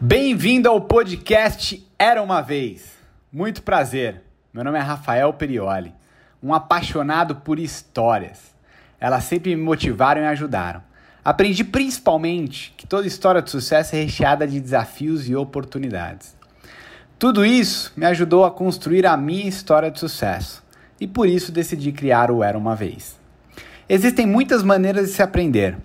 Bem-vindo ao podcast Era uma Vez. Muito prazer. Meu nome é Rafael Perioli, um apaixonado por histórias. Elas sempre me motivaram e ajudaram. Aprendi principalmente que toda história de sucesso é recheada de desafios e oportunidades. Tudo isso me ajudou a construir a minha história de sucesso e por isso decidi criar o Era uma Vez. Existem muitas maneiras de se aprender.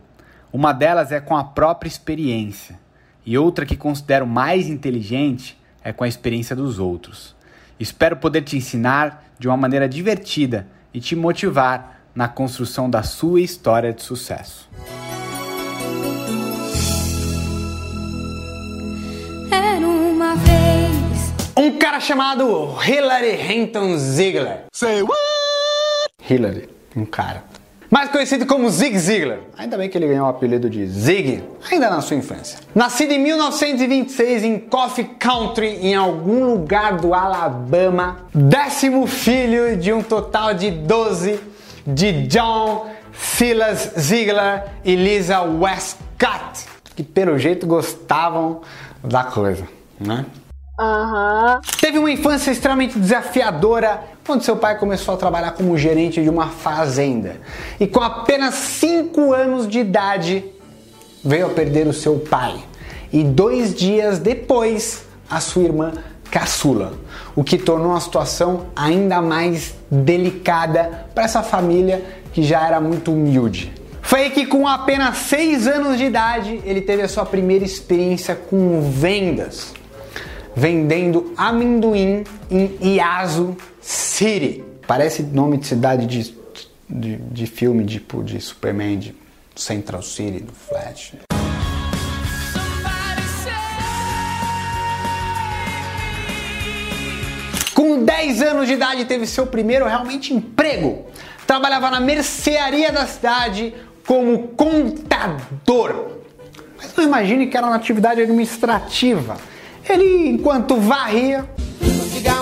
Uma delas é com a própria experiência, e outra que considero mais inteligente é com a experiência dos outros. Espero poder te ensinar de uma maneira divertida e te motivar na construção da sua história de sucesso. Era uma vez. Um cara chamado Hilary Hinton Ziegler. Say what? Hillary, um cara. Mais conhecido como Zig Ziglar. Ainda bem que ele ganhou o apelido de Zig, ainda na sua infância. Nascido em 1926 em Coffee Country, em algum lugar do Alabama. Décimo filho de um total de 12 de John Silas Ziegler e Lisa Westcott, que pelo jeito gostavam da coisa, né? Teve uma infância extremamente desafiadora quando seu pai começou a trabalhar como gerente de uma fazenda. E com apenas 5 anos de idade, veio a perder o seu pai. E dois dias depois, a sua irmã caçula. O que tornou a situação ainda mais delicada para essa família que já era muito humilde. Foi aí que, com apenas 6 anos de idade, ele teve a sua primeira experiência com vendas vendendo amendoim em Iaso City. Parece nome de cidade de, de, de filme tipo de Superman, de Central City, do Flash. Com 10 anos de idade teve seu primeiro realmente emprego. Trabalhava na mercearia da cidade como contador. Mas não imagine que era uma atividade administrativa. Ele, enquanto varria,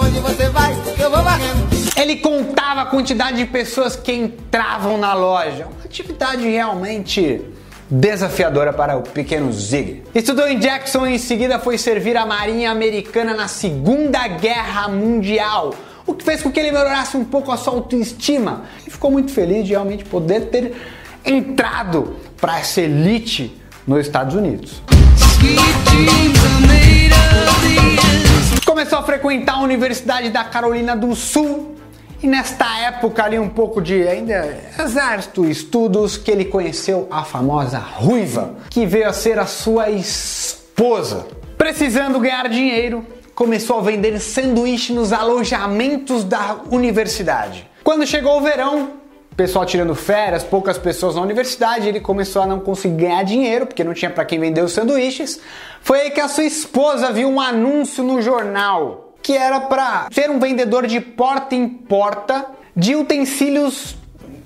onde você vai, eu vou varrendo. ele contava a quantidade de pessoas que entravam na loja. Uma atividade realmente desafiadora para o pequeno Zig. Estudou em Jackson e em seguida foi servir a Marinha Americana na Segunda Guerra Mundial. O que fez com que ele melhorasse um pouco a sua autoestima. E ficou muito feliz de realmente poder ter entrado para essa elite nos Estados Unidos. Começou a frequentar a Universidade da Carolina do Sul e nesta época ali um pouco de ainda exército, estudos, que ele conheceu a famosa Ruiva, que veio a ser a sua esposa. Precisando ganhar dinheiro, começou a vender sanduíche nos alojamentos da universidade. Quando chegou o verão, pessoal tirando férias, poucas pessoas na universidade, ele começou a não conseguir ganhar dinheiro, porque não tinha para quem vender os sanduíches. Foi aí que a sua esposa viu um anúncio no jornal que era para ser um vendedor de porta em porta de utensílios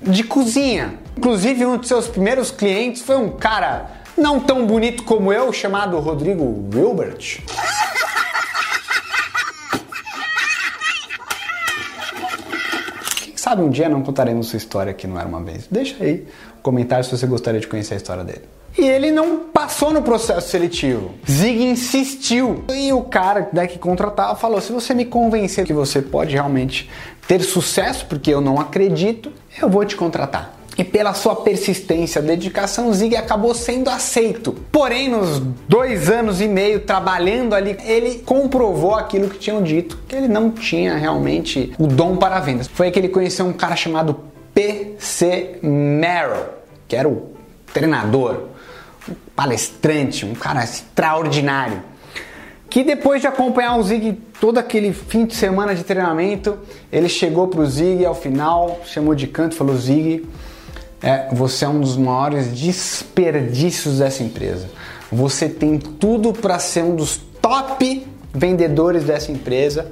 de cozinha. Inclusive, um dos seus primeiros clientes foi um cara não tão bonito como eu, chamado Rodrigo Wilbert. Sabe um dia não contaremos sua história aqui no Era Uma Vez. Deixa aí um comentário se você gostaria de conhecer a história dele. E ele não passou no processo seletivo. Zig insistiu. E o cara né, que contratava falou: se você me convencer que você pode realmente ter sucesso, porque eu não acredito, eu vou te contratar. E pela sua persistência, dedicação, Zig acabou sendo aceito. Porém, nos dois anos e meio trabalhando ali, ele comprovou aquilo que tinham dito, que ele não tinha realmente o dom para vendas. Foi que ele conheceu um cara chamado PC Merrill, que era o treinador, um palestrante, um cara extraordinário. Que depois de acompanhar o Zig todo aquele fim de semana de treinamento, ele chegou pro Zig e ao final chamou de canto e falou: Zig, é, você é um dos maiores desperdícios dessa empresa. Você tem tudo para ser um dos top vendedores dessa empresa,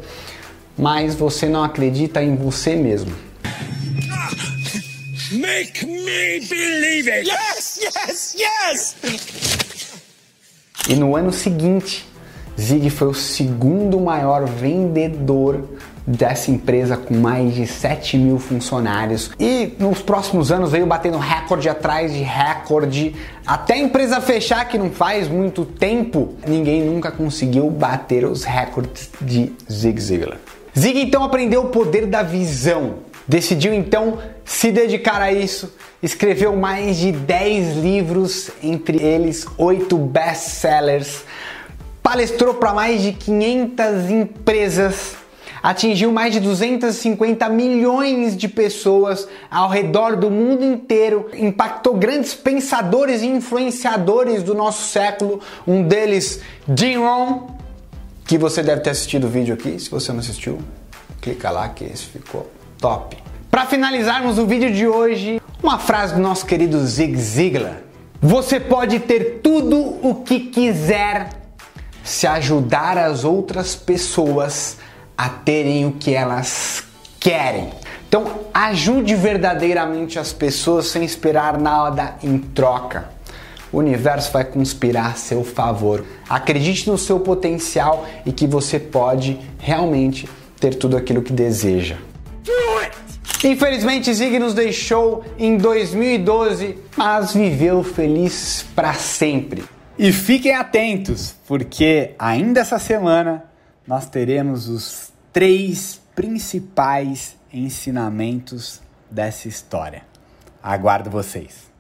mas você não acredita em você mesmo. Make me believe it. Yes, yes, yes. E no ano seguinte, Zig foi o segundo maior vendedor dessa empresa com mais de 7 mil funcionários. E nos próximos anos veio batendo recorde atrás de recorde. Até a empresa fechar, que não faz muito tempo, ninguém nunca conseguiu bater os recordes de Zig Ziglar. Zig então aprendeu o poder da visão, decidiu então se dedicar a isso, escreveu mais de 10 livros, entre eles 8 best-sellers, palestrou para mais de 500 empresas atingiu mais de 250 milhões de pessoas ao redor do mundo inteiro, impactou grandes pensadores e influenciadores do nosso século, um deles, Jim Rohn, que você deve ter assistido o vídeo aqui, se você não assistiu, clica lá que esse ficou top. Para finalizarmos o vídeo de hoje, uma frase do nosso querido Zig Ziglar. Você pode ter tudo o que quiser se ajudar as outras pessoas a terem o que elas querem. Então, ajude verdadeiramente as pessoas sem esperar nada em troca. O universo vai conspirar a seu favor. Acredite no seu potencial e que você pode realmente ter tudo aquilo que deseja. Infelizmente, Zig nos deixou em 2012, mas viveu feliz para sempre. E fiquem atentos, porque ainda essa semana nós teremos os três principais ensinamentos dessa história. Aguardo vocês.